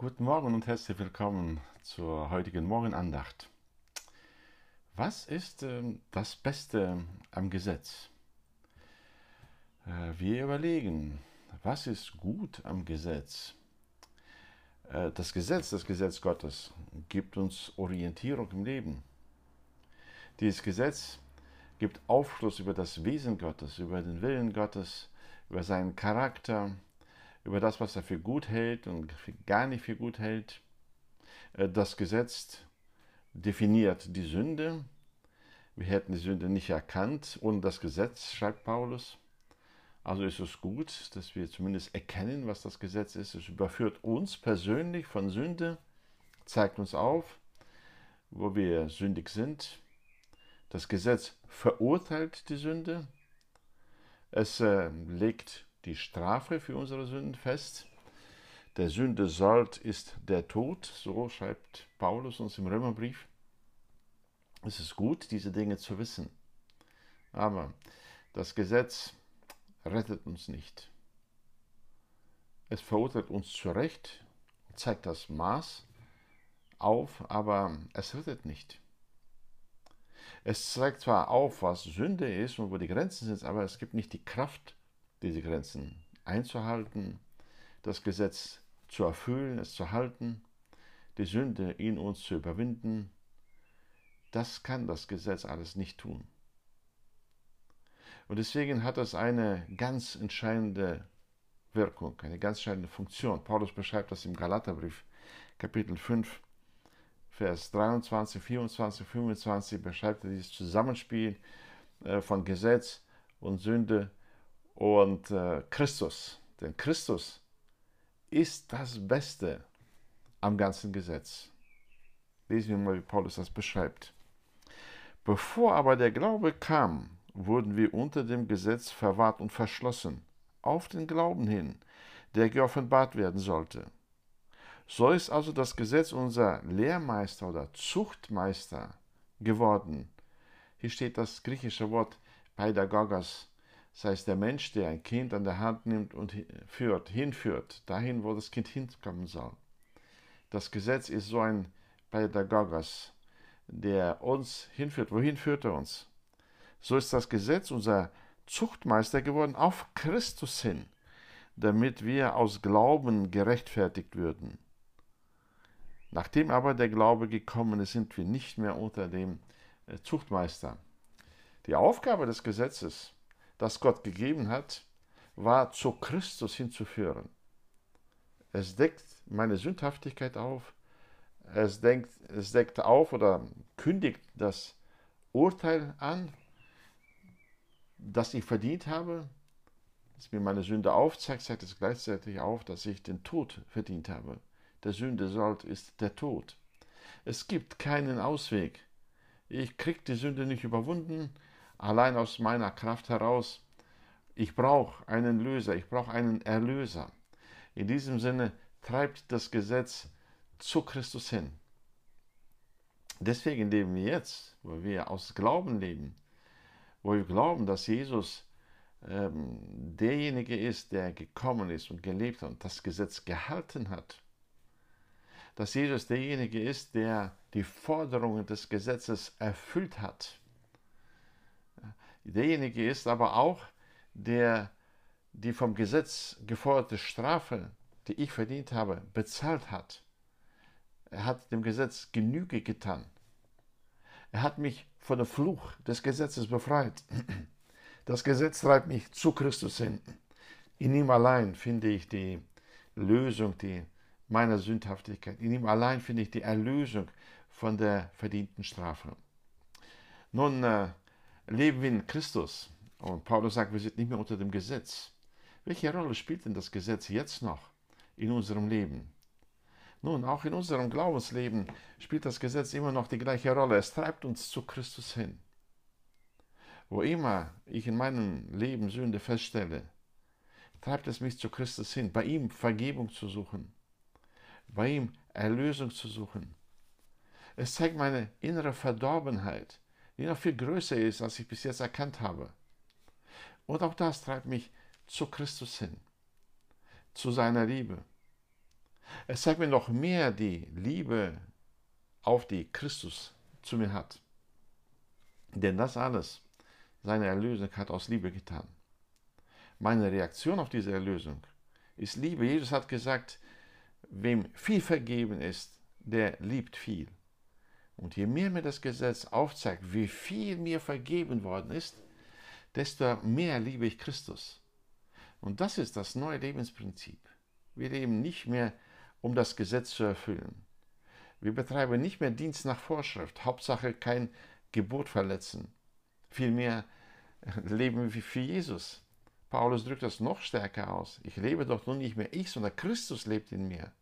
Guten Morgen und herzlich willkommen zur heutigen Morgenandacht. Was ist äh, das Beste am Gesetz? Äh, wir überlegen, was ist gut am Gesetz? Äh, das Gesetz, das Gesetz Gottes, gibt uns Orientierung im Leben. Dieses Gesetz gibt Aufschluss über das Wesen Gottes, über den Willen Gottes, über seinen Charakter, über das, was er für gut hält und gar nicht für gut hält. Äh, das Gesetz definiert die Sünde. Wir hätten die Sünde nicht erkannt ohne das Gesetz, schreibt Paulus. Also ist es gut, dass wir zumindest erkennen, was das Gesetz ist. Es überführt uns persönlich von Sünde, zeigt uns auf, wo wir sündig sind. Das Gesetz verurteilt die Sünde. Es äh, legt die Strafe für unsere Sünden fest. Der Sünde Sold ist der Tod, so schreibt Paulus uns im Römerbrief. Es ist gut, diese Dinge zu wissen. Aber das Gesetz rettet uns nicht. Es verurteilt uns zu Recht, zeigt das Maß auf, aber es rettet nicht. Es zeigt zwar auf, was Sünde ist und wo die Grenzen sind, aber es gibt nicht die Kraft, diese Grenzen einzuhalten, das Gesetz zu erfüllen, es zu halten, die Sünde in uns zu überwinden, das kann das Gesetz alles nicht tun. Und deswegen hat es eine ganz entscheidende Wirkung, eine ganz entscheidende Funktion. Paulus beschreibt das im Galaterbrief, Kapitel 5, Vers 23, 24, 25, beschreibt er dieses Zusammenspiel äh, von Gesetz und Sünde und äh, Christus. Denn Christus ist das Beste am ganzen Gesetz. Lesen wir mal, wie Paulus das beschreibt. Bevor aber der Glaube kam, wurden wir unter dem Gesetz verwahrt und verschlossen, auf den Glauben hin, der geoffenbart werden sollte. So ist also das Gesetz unser Lehrmeister oder Zuchtmeister geworden. Hier steht das griechische Wort Pädagogos, das heißt, der Mensch, der ein Kind an der Hand nimmt und führt, hinführt, dahin, wo das Kind hinkommen soll. Das Gesetz ist so ein Pädagogos, der uns hinführt. Wohin führt er uns? So ist das Gesetz unser Zuchtmeister geworden auf Christus hin, damit wir aus Glauben gerechtfertigt würden. Nachdem aber der Glaube gekommen ist, sind wir nicht mehr unter dem äh, Zuchtmeister. Die Aufgabe des Gesetzes das Gott gegeben hat, war zu Christus hinzuführen. Es deckt meine Sündhaftigkeit auf, es, denkt, es deckt auf oder kündigt das Urteil an, das ich verdient habe, das mir meine Sünde aufzeigt, zeigt es gleichzeitig auf, dass ich den Tod verdient habe. Der Sünde Sold ist der Tod. Es gibt keinen Ausweg. Ich krieg die Sünde nicht überwunden, allein aus meiner Kraft heraus. Ich brauche einen Löser, ich brauche einen Erlöser. In diesem Sinne treibt das Gesetz zu Christus hin. Deswegen leben wir jetzt, wo wir aus Glauben leben, wo wir glauben, dass Jesus ähm, derjenige ist, der gekommen ist und gelebt hat und das Gesetz gehalten hat. Dass Jesus derjenige ist, der die Forderungen des Gesetzes erfüllt hat derjenige ist aber auch, der die vom Gesetz geforderte Strafe, die ich verdient habe, bezahlt hat. Er hat dem Gesetz Genüge getan. Er hat mich von dem Fluch des Gesetzes befreit. Das Gesetz treibt mich zu Christus hin. In ihm allein finde ich die Lösung die meiner Sündhaftigkeit. In ihm allein finde ich die Erlösung von der verdienten Strafe. Nun, äh, leben wir in Christus. Und Paulus sagt, wir sind nicht mehr unter dem Gesetz. Welche Rolle spielt denn das Gesetz jetzt noch in unserem Leben? Nun, auch in unserem Glaubensleben spielt das Gesetz immer noch die gleiche Rolle. Es treibt uns zu Christus hin. Wo immer ich in meinem Leben Sünde feststelle, treibt es mich zu Christus hin, bei ihm Vergebung zu suchen, bei ihm Erlösung zu suchen. Es zeigt meine innere Verdorbenheit, die noch viel größer ist, als ich bis jetzt erkannt habe. Und auch das treibt mich zu Christus hin, zu seiner Liebe. Es zeigt mir noch mehr die Liebe auf, die Christus zu mir hat. Denn das alles, seine Erlösung hat aus Liebe getan. Meine Reaktion auf diese Erlösung ist Liebe. Jesus hat gesagt, wem viel vergeben ist, der liebt viel. Und je mehr mir das Gesetz aufzeigt, wie viel mir vergeben worden ist, desto mehr liebe ich Christus. Und das ist das neue Lebensprinzip. Wir leben nicht mehr, um das Gesetz zu erfüllen. Wir betreiben nicht mehr Dienst nach Vorschrift, Hauptsache kein Gebot verletzen. Vielmehr leben wir für Jesus. Paulus drückt das noch stärker aus. Ich lebe doch nun nicht mehr ich, sondern Christus lebt in mir.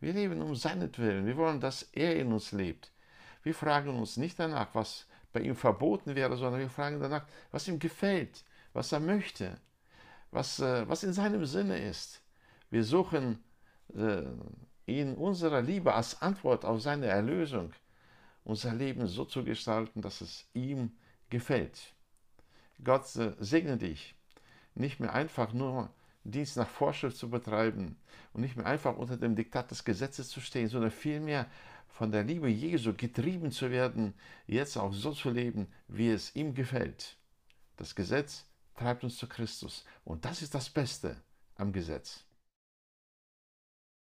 Wir leben um seinetwillen. Wir wollen, dass er in uns lebt. Wir fragen uns nicht danach, was bei ihm verboten wäre, sondern wir fragen danach, was ihm gefällt, was er möchte, was, äh, was in seinem Sinne ist. Wir suchen äh, in unserer Liebe als Antwort auf seine Erlösung unser Leben so zu gestalten, dass es ihm gefällt. Gott äh, segne dich, nicht mehr einfach nur Dienst nach Vorschrift zu betreiben und nicht mehr einfach unter dem Diktat des Gesetzes zu stehen, sondern vielmehr von der Liebe Jesu getrieben zu werden, jetzt auch so zu leben, wie es ihm gefällt. Das Gesetz treibt uns zu Christus und das ist das Beste am Gesetz.